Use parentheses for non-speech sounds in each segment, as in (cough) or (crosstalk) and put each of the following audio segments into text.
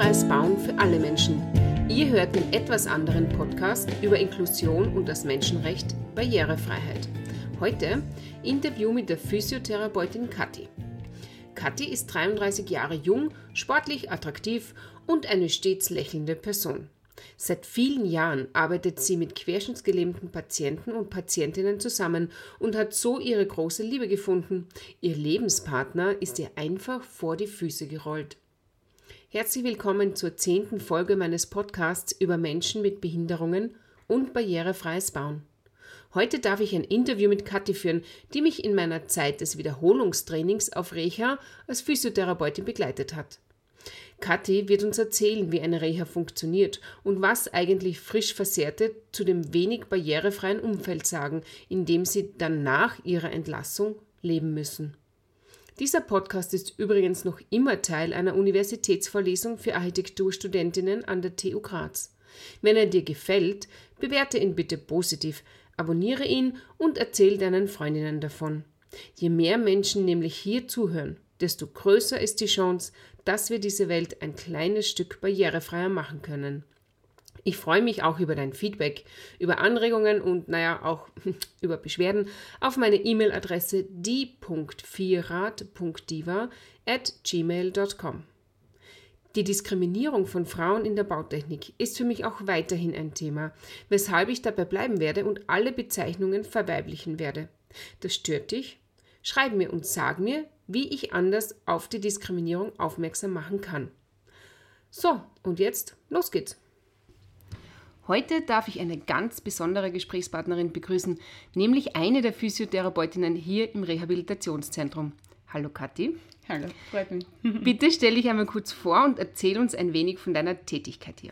Barrierefreies Bauen für alle Menschen. Ihr hört den etwas anderen Podcast über Inklusion und das Menschenrecht Barrierefreiheit. Heute Interview mit der Physiotherapeutin Kathi. Kathi ist 33 Jahre jung, sportlich attraktiv und eine stets lächelnde Person. Seit vielen Jahren arbeitet sie mit querschnittsgelähmten Patienten und Patientinnen zusammen und hat so ihre große Liebe gefunden. Ihr Lebenspartner ist ihr einfach vor die Füße gerollt. Herzlich willkommen zur zehnten Folge meines Podcasts über Menschen mit Behinderungen und barrierefreies Bauen. Heute darf ich ein Interview mit Kathi führen, die mich in meiner Zeit des Wiederholungstrainings auf Reha als Physiotherapeutin begleitet hat. Kathi wird uns erzählen, wie eine Reha funktioniert und was eigentlich frisch Versehrte zu dem wenig barrierefreien Umfeld sagen, in dem sie dann nach ihrer Entlassung leben müssen. Dieser Podcast ist übrigens noch immer Teil einer Universitätsvorlesung für Architekturstudentinnen an der TU Graz. Wenn er dir gefällt, bewerte ihn bitte positiv, abonniere ihn und erzähl deinen Freundinnen davon. Je mehr Menschen nämlich hier zuhören, desto größer ist die Chance, dass wir diese Welt ein kleines Stück barrierefreier machen können. Ich freue mich auch über dein Feedback, über Anregungen und naja, auch (laughs) über Beschwerden auf meine E-Mail-Adresse die.vierrad.diva at gmail.com. Die Diskriminierung von Frauen in der Bautechnik ist für mich auch weiterhin ein Thema, weshalb ich dabei bleiben werde und alle Bezeichnungen verweiblichen werde. Das stört dich? Schreib mir und sag mir, wie ich anders auf die Diskriminierung aufmerksam machen kann. So, und jetzt los geht's. Heute darf ich eine ganz besondere Gesprächspartnerin begrüßen, nämlich eine der Physiotherapeutinnen hier im Rehabilitationszentrum. Hallo Kathi. Hallo, freut mich. (laughs) Bitte stell dich einmal kurz vor und erzähl uns ein wenig von deiner Tätigkeit hier.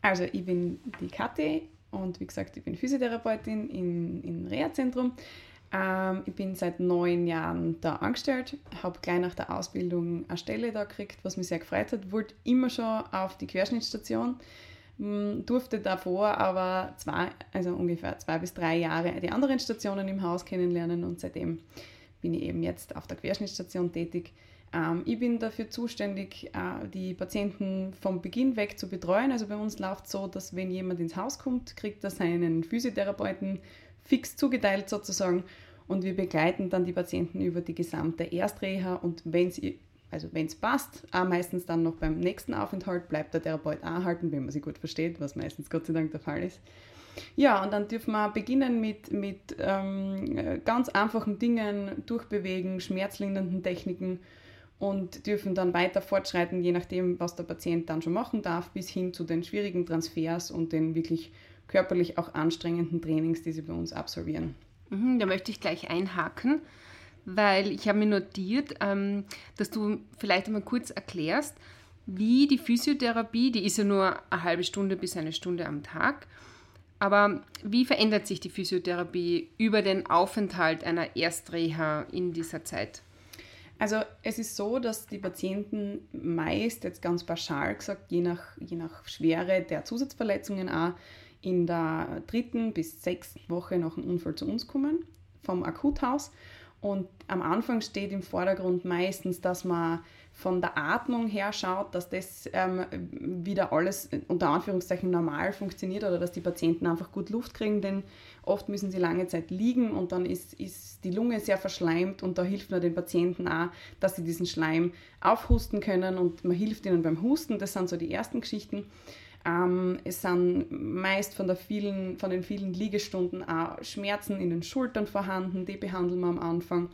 Also ich bin die Kathi und wie gesagt, ich bin Physiotherapeutin im, im Reha-Zentrum. Ähm, ich bin seit neun Jahren da angestellt, habe gleich nach der Ausbildung eine Stelle da gekriegt, was mich sehr gefreut hat. Wollte immer schon auf die Querschnittstation hm, durfte davor aber zwei, also ungefähr zwei bis drei Jahre die anderen Stationen im Haus kennenlernen und seitdem bin ich eben jetzt auf der Querschnittstation tätig. Ähm, ich bin dafür zuständig, äh, die Patienten vom Beginn weg zu betreuen. Also bei uns läuft es so, dass wenn jemand ins Haus kommt, kriegt er seinen Physiotherapeuten fix zugeteilt sozusagen und wir begleiten dann die Patienten über die gesamte Erstreha und wenn es also wenn es passt, auch meistens dann noch beim nächsten Aufenthalt bleibt der Therapeut anhalten, wenn man sie gut versteht, was meistens Gott sei Dank der Fall ist. Ja, und dann dürfen wir beginnen mit, mit ähm, ganz einfachen Dingen, durchbewegen, schmerzlindernden Techniken und dürfen dann weiter fortschreiten, je nachdem, was der Patient dann schon machen darf, bis hin zu den schwierigen Transfers und den wirklich körperlich auch anstrengenden Trainings, die sie bei uns absolvieren. Mhm, da möchte ich gleich einhaken weil ich habe mir notiert, ähm, dass du vielleicht einmal kurz erklärst, wie die Physiotherapie, die ist ja nur eine halbe Stunde bis eine Stunde am Tag, aber wie verändert sich die Physiotherapie über den Aufenthalt einer Erstreha in dieser Zeit? Also es ist so, dass die Patienten meist, jetzt ganz pauschal gesagt, je nach, je nach Schwere der Zusatzverletzungen auch in der dritten bis sechsten Woche nach dem Unfall zu uns kommen, vom Akuthaus. Und am Anfang steht im Vordergrund meistens, dass man von der Atmung her schaut, dass das ähm, wieder alles unter Anführungszeichen normal funktioniert oder dass die Patienten einfach gut Luft kriegen, denn oft müssen sie lange Zeit liegen und dann ist, ist die Lunge sehr verschleimt und da hilft man den Patienten auch, dass sie diesen Schleim aufhusten können und man hilft ihnen beim Husten. Das sind so die ersten Geschichten. Ähm, es sind meist von, der vielen, von den vielen Liegestunden auch Schmerzen in den Schultern vorhanden, die behandeln wir am Anfang.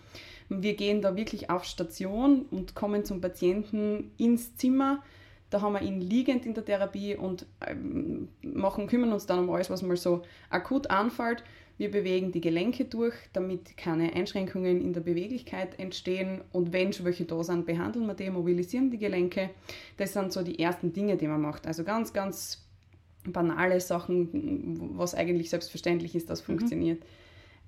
Wir gehen da wirklich auf Station und kommen zum Patienten ins Zimmer. Da haben wir ihn liegend in der Therapie und ähm, machen, kümmern uns dann um alles, was mal so akut anfällt. Wir bewegen die Gelenke durch, damit keine Einschränkungen in der Beweglichkeit entstehen. Und wenn schon welche da sind, behandeln wir die, mobilisieren die Gelenke. Das sind so die ersten Dinge, die man macht. Also ganz, ganz banale Sachen, was eigentlich selbstverständlich ist, das mhm. funktioniert.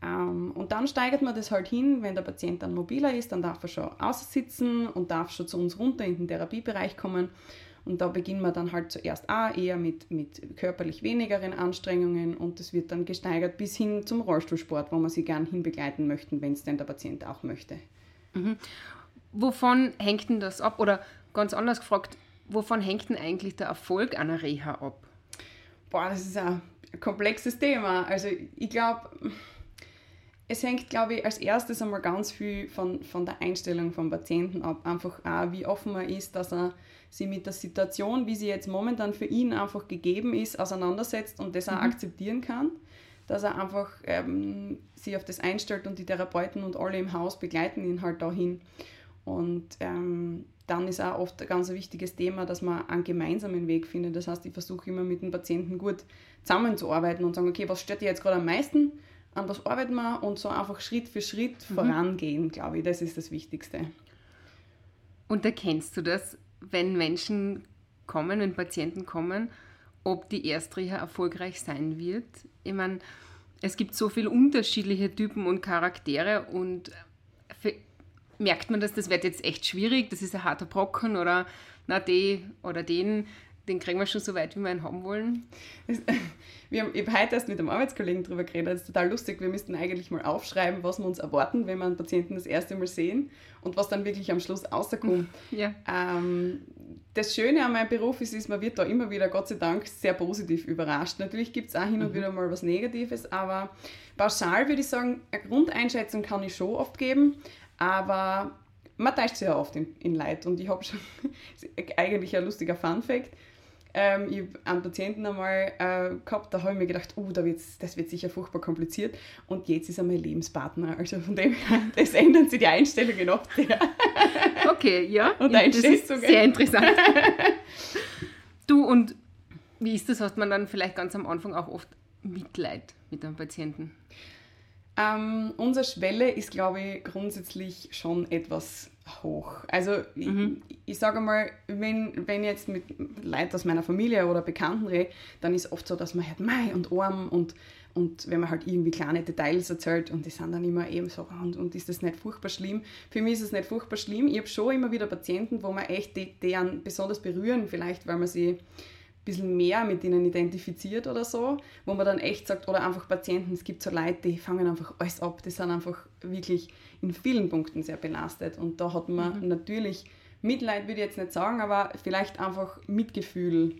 Mhm. und dann steigert man das halt hin, wenn der Patient dann mobiler ist, dann darf er schon aussitzen und darf schon zu uns runter in den Therapiebereich kommen. Und da beginnen wir dann halt zuerst auch eher mit, mit körperlich wenigeren Anstrengungen und das wird dann gesteigert bis hin zum Rollstuhlsport, wo man sie gern hinbegleiten möchten, wenn es denn der Patient auch möchte. Mhm. Wovon hängt denn das ab? Oder ganz anders gefragt, wovon hängt denn eigentlich der Erfolg einer Reha ab? Boah, das ist ein komplexes Thema. Also ich glaube, es hängt, glaube ich, als erstes einmal ganz viel von, von der Einstellung vom Patienten ab. Einfach auch, wie offen er ist, dass er sich mit der Situation, wie sie jetzt momentan für ihn einfach gegeben ist, auseinandersetzt und das auch mhm. akzeptieren kann. Dass er einfach ähm, sich auf das einstellt und die Therapeuten und alle im Haus begleiten ihn halt dahin. Und ähm, dann ist auch oft ein ganz wichtiges Thema, dass man einen gemeinsamen Weg findet. Das heißt, ich versuche immer mit dem Patienten gut zusammenzuarbeiten und sagen, okay, was stört dir jetzt gerade am meisten? An was arbeiten wir? Und so einfach Schritt für Schritt mhm. vorangehen, glaube ich. Das ist das Wichtigste. Und erkennst du das, wenn Menschen kommen, wenn Patienten kommen, ob die Erstreha erfolgreich sein wird? Ich meine, es gibt so viele unterschiedliche Typen und Charaktere und merkt man das, das wird jetzt echt schwierig, das ist ein harter Brocken oder na, die oder den, den kriegen wir schon so weit, wie wir ihn haben wollen. (laughs) Wir haben, ich habe heute erst mit einem Arbeitskollegen darüber geredet, das ist total lustig. Wir müssten eigentlich mal aufschreiben, was wir uns erwarten, wenn wir einen Patienten das erste Mal sehen und was dann wirklich am Schluss rauskommt. (laughs) Ja. Ähm, das Schöne an meinem Beruf ist, ist, man wird da immer wieder, Gott sei Dank, sehr positiv überrascht. Natürlich gibt es auch hin und mhm. wieder mal was Negatives, aber pauschal würde ich sagen, eine Grundeinschätzung kann ich schon oft geben, aber man täuscht sich ja oft in, in Leid. Und ich habe schon, (laughs) eigentlich ein lustiger Fun-Fact, ähm, ich habe einen Patienten einmal äh, gehabt, da habe ich mir gedacht, oh, da wird's, das wird sicher furchtbar kompliziert. Und jetzt ist er mein Lebenspartner. Also von dem her, (laughs) das ändern sich die Einstellungen oft. Ja. (laughs) Okay, ja. Und Einschätzungen. Sehr interessant. (laughs) du, und wie ist das? Hast man dann vielleicht ganz am Anfang auch oft Mitleid mit einem Patienten? Ähm, unsere Schwelle ist, glaube ich, grundsätzlich schon etwas hoch. Also mhm. ich, ich sage mal, wenn, wenn ich jetzt mit Leuten aus meiner Familie oder Bekannten rede, dann ist oft so, dass man hört, Mai und arm und, und wenn man halt irgendwie kleine Details erzählt und die sind dann immer eben so, und, und ist das nicht furchtbar schlimm? Für mich ist es nicht furchtbar schlimm. Ich habe schon immer wieder Patienten, wo man echt die, deren besonders berühren, vielleicht weil man sie bisschen mehr mit ihnen identifiziert oder so, wo man dann echt sagt, oder einfach Patienten, es gibt so Leute, die fangen einfach alles ab, die sind einfach wirklich in vielen Punkten sehr belastet und da hat man mhm. natürlich Mitleid, würde ich jetzt nicht sagen, aber vielleicht einfach Mitgefühl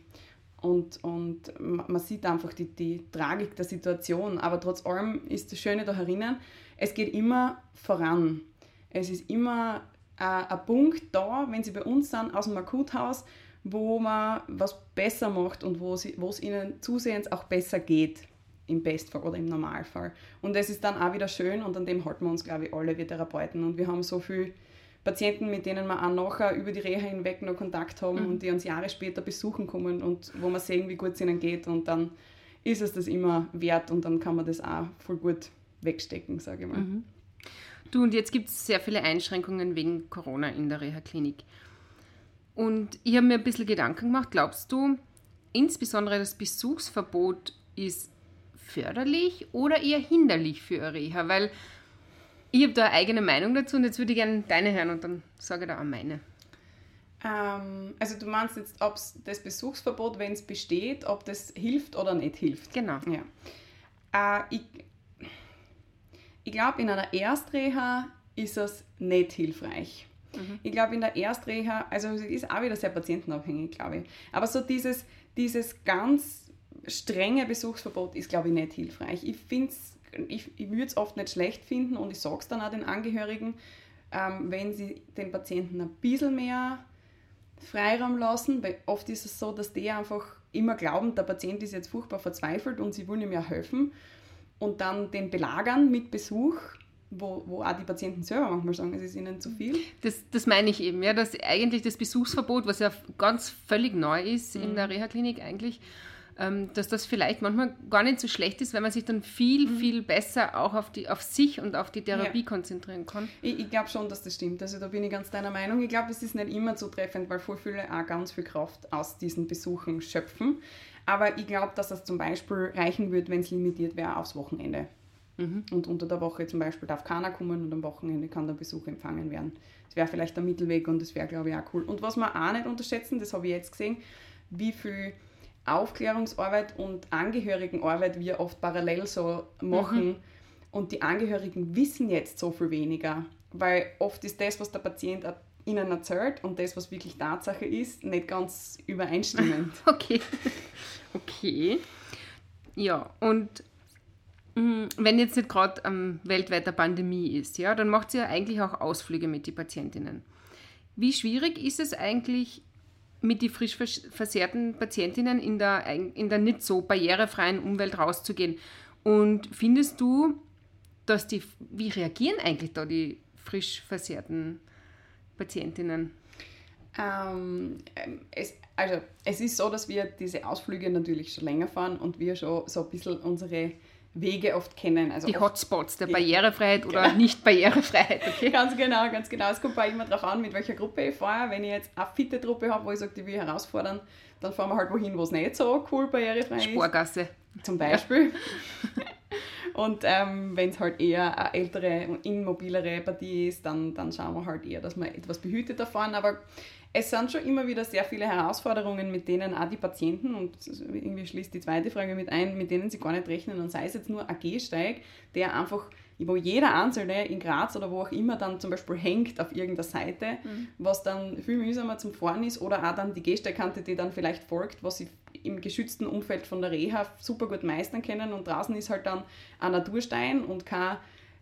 und, und man sieht einfach die, die Tragik der Situation, aber trotz allem ist das Schöne da herinnen, es geht immer voran. Es ist immer äh, ein Punkt da, wenn sie bei uns sind, aus dem Akuthaus, wo man was besser macht und wo, sie, wo es ihnen zusehends auch besser geht, im Bestfall oder im Normalfall. Und das ist dann auch wieder schön und an dem halten wir uns, glaube ich, alle, wir Therapeuten. Und wir haben so viele Patienten, mit denen wir auch nachher über die Reha hinweg noch Kontakt haben mhm. und die uns Jahre später besuchen kommen und wo wir sehen, wie gut es ihnen geht und dann ist es das immer wert und dann kann man das auch voll gut wegstecken, sage ich mal. Mhm. Du, und jetzt gibt es sehr viele Einschränkungen wegen Corona in der Reha-Klinik. Und ich habe mir ein bisschen Gedanken gemacht, glaubst du, insbesondere das Besuchsverbot ist förderlich oder eher hinderlich für eine Reha? Weil ich habe da eine eigene Meinung dazu und jetzt würde ich gerne deine hören und dann sage ich da auch meine. Ähm, also du meinst jetzt, ob das Besuchsverbot, wenn es besteht, ob das hilft oder nicht hilft? Genau. Ja. Äh, ich ich glaube, in einer Erstreha ist es nicht hilfreich. Mhm. Ich glaube, in der Erstreha, also es ist auch wieder sehr patientenabhängig, glaube ich. Aber so dieses, dieses ganz strenge Besuchsverbot ist, glaube ich, nicht hilfreich. Ich finde ich, ich würde es oft nicht schlecht finden und ich sage es dann auch den Angehörigen, ähm, wenn sie den Patienten ein bisschen mehr Freiraum lassen, weil oft ist es so, dass die einfach immer glauben, der Patient ist jetzt furchtbar verzweifelt und sie wollen ihm ja helfen und dann den belagern mit Besuch wo, wo auch die Patienten selber manchmal sagen, es ist ihnen zu viel. Das, das meine ich eben, ja, dass eigentlich das Besuchsverbot, was ja ganz völlig neu ist mhm. in der Reha-Klinik eigentlich, ähm, dass das vielleicht manchmal gar nicht so schlecht ist, weil man sich dann viel, mhm. viel besser auch auf, die, auf sich und auf die Therapie ja. konzentrieren kann. Ich, ich glaube schon, dass das stimmt. Also da bin ich ganz deiner Meinung. Ich glaube, es ist nicht immer zutreffend, weil voll viele auch ganz viel Kraft aus diesen Besuchen schöpfen. Aber ich glaube, dass das zum Beispiel reichen würde, wenn es limitiert wäre aufs Wochenende. Mhm. Und unter der Woche zum Beispiel darf keiner kommen und am Wochenende kann der Besuch empfangen werden. Das wäre vielleicht der Mittelweg und das wäre, glaube ich, auch cool. Und was wir auch nicht unterschätzen, das habe ich jetzt gesehen, wie viel Aufklärungsarbeit und Angehörigenarbeit wir oft parallel so machen. Mhm. Und die Angehörigen wissen jetzt so viel weniger, weil oft ist das, was der Patient ihnen erzählt und das, was wirklich Tatsache ist, nicht ganz (laughs) übereinstimmend. okay. Okay. Ja, und wenn jetzt nicht gerade ähm, weltweiter Pandemie ist, ja, dann macht sie ja eigentlich auch Ausflüge mit den Patientinnen. Wie schwierig ist es eigentlich, mit den frisch versehrten Patientinnen in der, in der nicht so barrierefreien Umwelt rauszugehen? Und findest du, dass die, wie reagieren eigentlich da die frisch versehrten Patientinnen? Ähm, es, also es ist so, dass wir diese Ausflüge natürlich schon länger fahren und wir schon so ein bisschen unsere Wege oft kennen. Also die oft, Hotspots der Barrierefreiheit oder genau. Nicht-Barrierefreiheit, (laughs) okay? ganz genau, ganz genau. Es kommt auch immer darauf an, mit welcher Gruppe ich fahre. Wenn ich jetzt eine fitte Truppe habe, wo ich sage, die will herausfordern, dann fahren wir halt wohin, wo es nicht so cool barrierefrei ist. Sporgasse. Zum Beispiel. Ja. (laughs) Und ähm, wenn es halt eher eine ältere und immobilere Partie ist, dann, dann schauen wir halt eher, dass wir etwas behüteter fahren. Aber es sind schon immer wieder sehr viele Herausforderungen, mit denen auch die Patienten, und irgendwie schließt die zweite Frage mit ein, mit denen sie gar nicht rechnen. Und sei es jetzt nur ein Gehsteig, der einfach, wo jeder Einzelne in Graz oder wo auch immer dann zum Beispiel hängt auf irgendeiner Seite, mhm. was dann viel mühsamer zum Fahren ist, oder auch dann die Gehsteigkante, die dann vielleicht folgt, was sie im geschützten Umfeld von der Reha super gut meistern können. Und draußen ist halt dann ein Naturstein und kein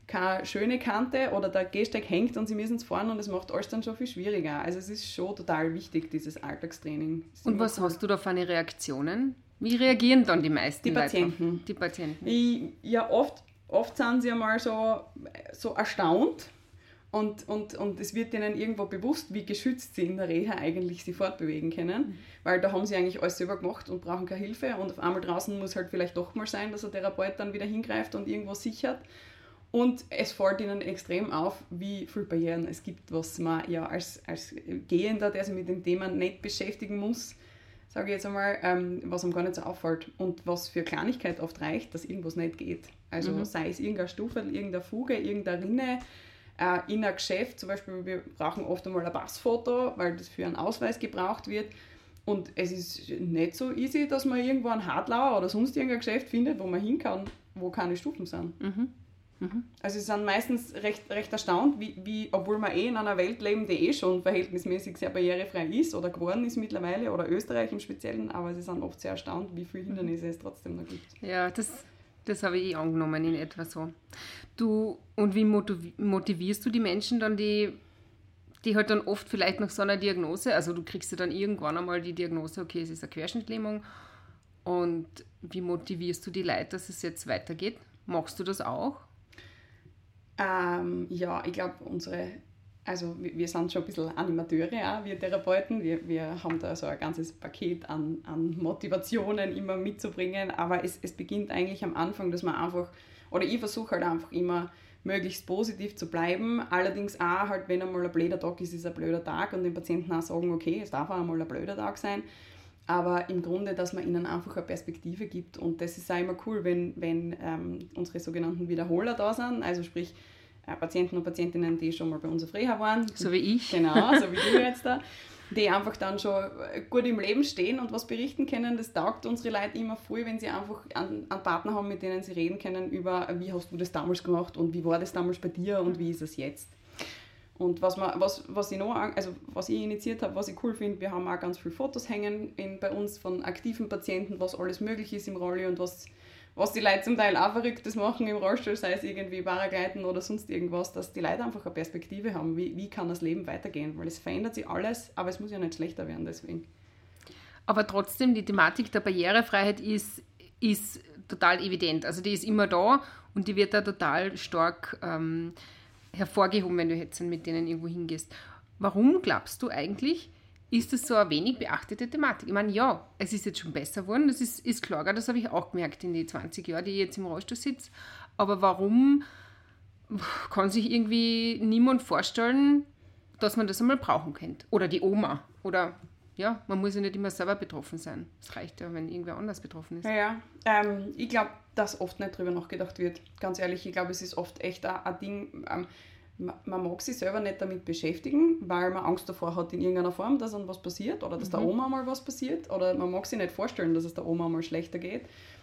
keine schöne Kante oder der Gehsteig hängt und sie müssen es fahren und es macht alles dann schon viel schwieriger. Also es ist schon total wichtig, dieses Alltagstraining. Und was cool. hast du da für eine Reaktionen? Wie reagieren dann die meisten Die Patienten. Leute? Die Patienten. Ich, ja, oft, oft sind sie einmal so, so erstaunt und, und, und es wird ihnen irgendwo bewusst, wie geschützt sie in der Reha eigentlich sich fortbewegen können, mhm. weil da haben sie eigentlich alles selber gemacht und brauchen keine Hilfe und auf einmal draußen muss halt vielleicht doch mal sein, dass ein Therapeut dann wieder hingreift und irgendwo sichert und es fällt ihnen extrem auf, wie viele Barrieren es gibt, was man ja als, als Gehender, der sich mit dem Thema nicht beschäftigen muss, sage ich jetzt einmal, ähm, was ihm gar nicht so auffällt und was für Kleinigkeit oft reicht, dass irgendwas nicht geht. Also mhm. sei es irgendeine Stufe, irgendeine Fuge, irgendeine Rinne, äh, in einem Geschäft, zum Beispiel, wir brauchen oft einmal ein Passfoto, weil das für einen Ausweis gebraucht wird. Und es ist nicht so easy, dass man irgendwo einen Hartlauer oder sonst irgendein Geschäft findet, wo man hin kann, wo keine Stufen sind. Mhm. Mhm. Also sie sind meistens recht, recht erstaunt, wie, wie, obwohl wir eh in einer Welt leben, die eh schon verhältnismäßig sehr barrierefrei ist oder geworden ist mittlerweile, oder Österreich im Speziellen, aber sie sind oft sehr erstaunt, wie viele Hindernisse es trotzdem noch gibt. Ja, das, das habe ich eh angenommen in etwa so. Du, und wie motivierst du die Menschen dann, die, die halt dann oft vielleicht nach so einer Diagnose, also du kriegst ja dann irgendwann einmal die Diagnose, okay, es ist eine Querschnittlähmung, und wie motivierst du die Leute, dass es jetzt weitergeht? Machst du das auch? Ähm, ja, ich glaube, unsere, also wir, wir, sind schon ein bisschen Animateure, auch, wir Therapeuten. Wir, wir haben da so ein ganzes Paket an, an Motivationen immer mitzubringen, aber es, es beginnt eigentlich am Anfang, dass man einfach, oder ich versuche halt einfach immer, möglichst positiv zu bleiben. Allerdings auch, halt, wenn einmal ein blöder Tag ist, ist ein blöder Tag und den Patienten auch sagen, okay, es darf auch einmal ein blöder Tag sein. Aber im Grunde, dass man ihnen einfach eine Perspektive gibt. Und das ist auch immer cool, wenn, wenn ähm, unsere sogenannten Wiederholer da sind. Also sprich, äh, Patienten und Patientinnen, die schon mal bei uns auf Reha waren. So wie ich. Genau, so wie du (laughs) jetzt da. Die einfach dann schon gut im Leben stehen und was berichten können. Das taugt unsere Leute immer voll, wenn sie einfach einen, einen Partner haben, mit denen sie reden können über, wie hast du das damals gemacht und wie war das damals bei dir und wie ist es jetzt. Und was, man, was, was, ich noch, also was ich initiiert habe, was ich cool finde, wir haben auch ganz viele Fotos hängen in, bei uns von aktiven Patienten, was alles möglich ist im Rolli und was, was die Leute zum Teil auch Verrücktes machen im Rollstuhl, sei es irgendwie Paragleiten oder sonst irgendwas, dass die Leute einfach eine Perspektive haben, wie, wie kann das Leben weitergehen, weil es verändert sich alles, aber es muss ja nicht schlechter werden deswegen. Aber trotzdem, die Thematik der Barrierefreiheit ist, ist total evident. Also die ist immer da und die wird da total stark ähm, hervorgehoben, wenn du jetzt mit denen irgendwo hingehst. Warum glaubst du eigentlich, ist das so eine wenig beachtete Thematik? Ich meine, ja, es ist jetzt schon besser geworden, das ist, ist klar, das habe ich auch gemerkt in den 20 Jahren, die ich jetzt im Rollstuhl sitze. Aber warum kann sich irgendwie niemand vorstellen, dass man das einmal brauchen könnte? Oder die Oma? Oder ja, man muss ja nicht immer selber betroffen sein. Es reicht ja, wenn irgendwer anders betroffen ist. Ja, ja. Ähm, ich glaube, dass oft nicht drüber nachgedacht wird. Ganz ehrlich, ich glaube, es ist oft echt ein, Ding. Ähm, man mag sich selber nicht damit beschäftigen, weil man Angst davor hat in irgendeiner Form, dass dann was passiert oder dass mhm. der Oma mal was passiert oder man mag sich nicht vorstellen, dass es der Oma mal schlechter geht.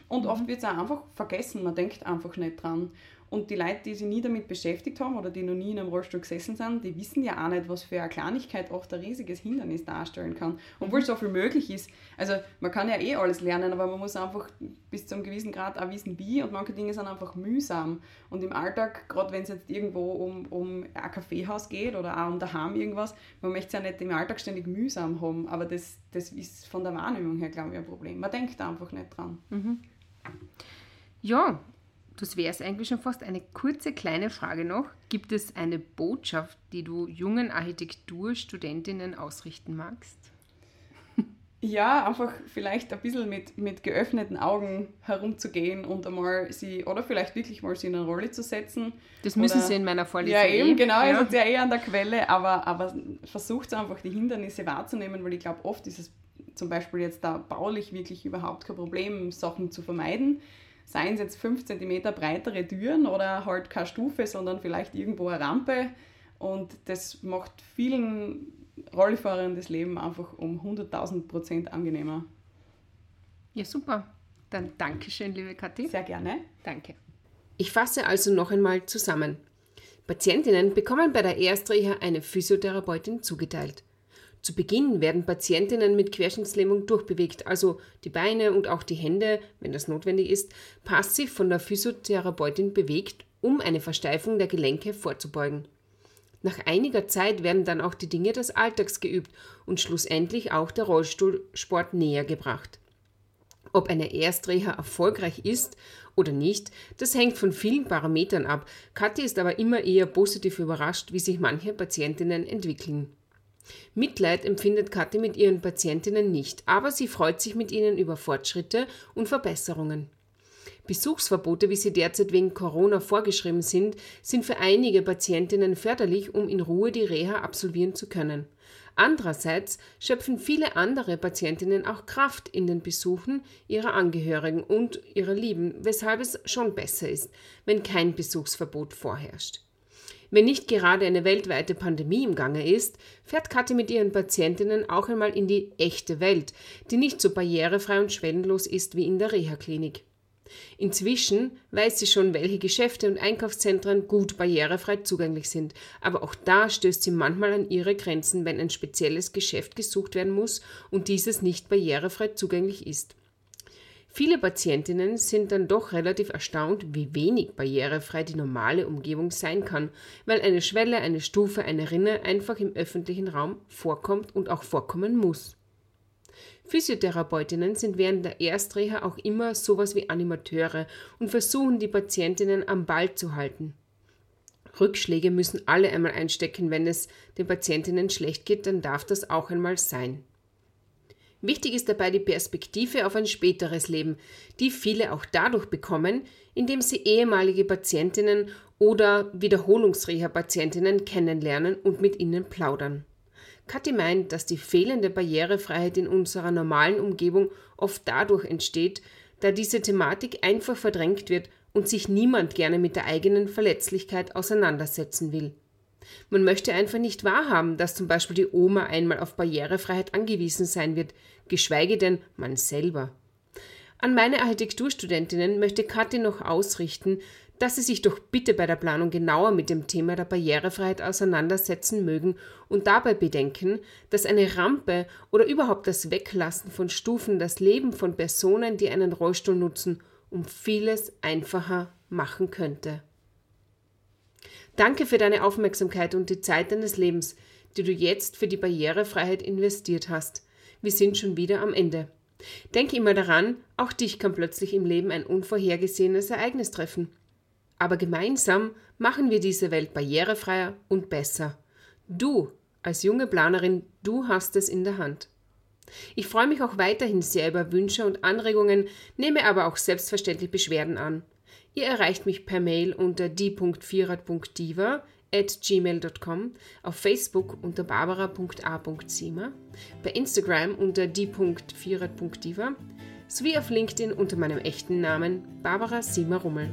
Und mhm. oft wird es auch einfach vergessen, man denkt einfach nicht dran. Und die Leute, die sich nie damit beschäftigt haben oder die noch nie in einem Rollstuhl gesessen sind, die wissen ja auch nicht, was für eine Kleinigkeit oft ein riesiges Hindernis darstellen kann. Obwohl so viel möglich ist. Also man kann ja eh alles lernen, aber man muss einfach bis zu einem gewissen Grad auch wissen, wie. Und manche Dinge sind einfach mühsam. Und im Alltag, gerade wenn es jetzt irgendwo um, um ein Kaffeehaus geht oder auch um daheim irgendwas, man möchte es ja nicht im Alltag ständig mühsam haben. Aber das, das ist von der Wahrnehmung her, glaube ich, ein Problem. Man denkt einfach nicht dran. Mhm. Ja, das wäre es eigentlich schon fast. Eine kurze kleine Frage noch. Gibt es eine Botschaft, die du jungen Architekturstudentinnen ausrichten magst? Ja, einfach vielleicht ein bisschen mit, mit geöffneten Augen herumzugehen und einmal sie, oder vielleicht wirklich mal sie in eine Rolle zu setzen. Das müssen oder, sie in meiner Vorlesung. Ja, eben, genau, ja. ihr seid ja eh an der Quelle, aber, aber versucht einfach die Hindernisse wahrzunehmen, weil ich glaube, oft ist es zum Beispiel jetzt da baulich wirklich überhaupt kein Problem, Sachen zu vermeiden seien es jetzt 5 cm breitere Türen oder halt keine Stufe, sondern vielleicht irgendwo eine Rampe. Und das macht vielen Rollfahrern das Leben einfach um 100.000 Prozent angenehmer. Ja, super. Dann Dankeschön, liebe Kathi. Sehr gerne. Danke. Ich fasse also noch einmal zusammen. Patientinnen bekommen bei der Erstreha eine Physiotherapeutin zugeteilt. Zu Beginn werden Patientinnen mit Querschnittslähmung durchbewegt, also die Beine und auch die Hände, wenn das notwendig ist, passiv von der Physiotherapeutin bewegt, um eine Versteifung der Gelenke vorzubeugen. Nach einiger Zeit werden dann auch die Dinge des Alltags geübt und schlussendlich auch der Rollstuhlsport näher gebracht. Ob eine Erstreha erfolgreich ist oder nicht, das hängt von vielen Parametern ab. Kathi ist aber immer eher positiv überrascht, wie sich manche Patientinnen entwickeln. Mitleid empfindet Kathi mit ihren Patientinnen nicht, aber sie freut sich mit ihnen über Fortschritte und Verbesserungen. Besuchsverbote, wie sie derzeit wegen Corona vorgeschrieben sind, sind für einige Patientinnen förderlich, um in Ruhe die Reha absolvieren zu können. Andererseits schöpfen viele andere Patientinnen auch Kraft in den Besuchen ihrer Angehörigen und ihrer Lieben, weshalb es schon besser ist, wenn kein Besuchsverbot vorherrscht. Wenn nicht gerade eine weltweite Pandemie im Gange ist, fährt Kathi mit ihren Patientinnen auch einmal in die echte Welt, die nicht so barrierefrei und schwellenlos ist wie in der Reha-Klinik. Inzwischen weiß sie schon, welche Geschäfte und Einkaufszentren gut barrierefrei zugänglich sind, aber auch da stößt sie manchmal an ihre Grenzen, wenn ein spezielles Geschäft gesucht werden muss und dieses nicht barrierefrei zugänglich ist. Viele Patientinnen sind dann doch relativ erstaunt, wie wenig barrierefrei die normale Umgebung sein kann, weil eine Schwelle, eine Stufe, eine Rinne einfach im öffentlichen Raum vorkommt und auch vorkommen muss. Physiotherapeutinnen sind während der Erstreha auch immer sowas wie Animateure und versuchen die Patientinnen am Ball zu halten. Rückschläge müssen alle einmal einstecken, wenn es den Patientinnen schlecht geht, dann darf das auch einmal sein. Wichtig ist dabei die Perspektive auf ein späteres Leben, die viele auch dadurch bekommen, indem sie ehemalige Patientinnen oder Wiederholungsreha-Patientinnen kennenlernen und mit ihnen plaudern. Kathi meint, dass die fehlende Barrierefreiheit in unserer normalen Umgebung oft dadurch entsteht, da diese Thematik einfach verdrängt wird und sich niemand gerne mit der eigenen Verletzlichkeit auseinandersetzen will. Man möchte einfach nicht wahrhaben, dass zum Beispiel die Oma einmal auf Barrierefreiheit angewiesen sein wird, geschweige denn man selber. An meine Architekturstudentinnen möchte Kathi noch ausrichten, dass sie sich doch bitte bei der Planung genauer mit dem Thema der Barrierefreiheit auseinandersetzen mögen und dabei bedenken, dass eine Rampe oder überhaupt das Weglassen von Stufen das Leben von Personen, die einen Rollstuhl nutzen, um vieles einfacher machen könnte. Danke für deine Aufmerksamkeit und die Zeit deines Lebens, die du jetzt für die Barrierefreiheit investiert hast. Wir sind schon wieder am Ende. Denk immer daran, auch dich kann plötzlich im Leben ein unvorhergesehenes Ereignis treffen. Aber gemeinsam machen wir diese Welt barrierefreier und besser. Du, als junge Planerin, du hast es in der Hand. Ich freue mich auch weiterhin sehr über Wünsche und Anregungen, nehme aber auch selbstverständlich Beschwerden an. Ihr erreicht mich per Mail unter die.vierer.diva at gmail.com, auf Facebook unter barbara.a.zima, bei Instagram unter die.vierer.diva sowie auf LinkedIn unter meinem echten Namen Barbara Sima Rummel.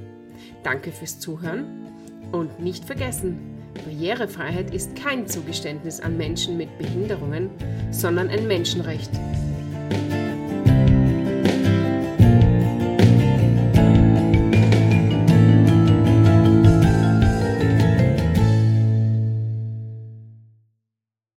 Danke fürs Zuhören und nicht vergessen, Barrierefreiheit ist kein Zugeständnis an Menschen mit Behinderungen, sondern ein Menschenrecht.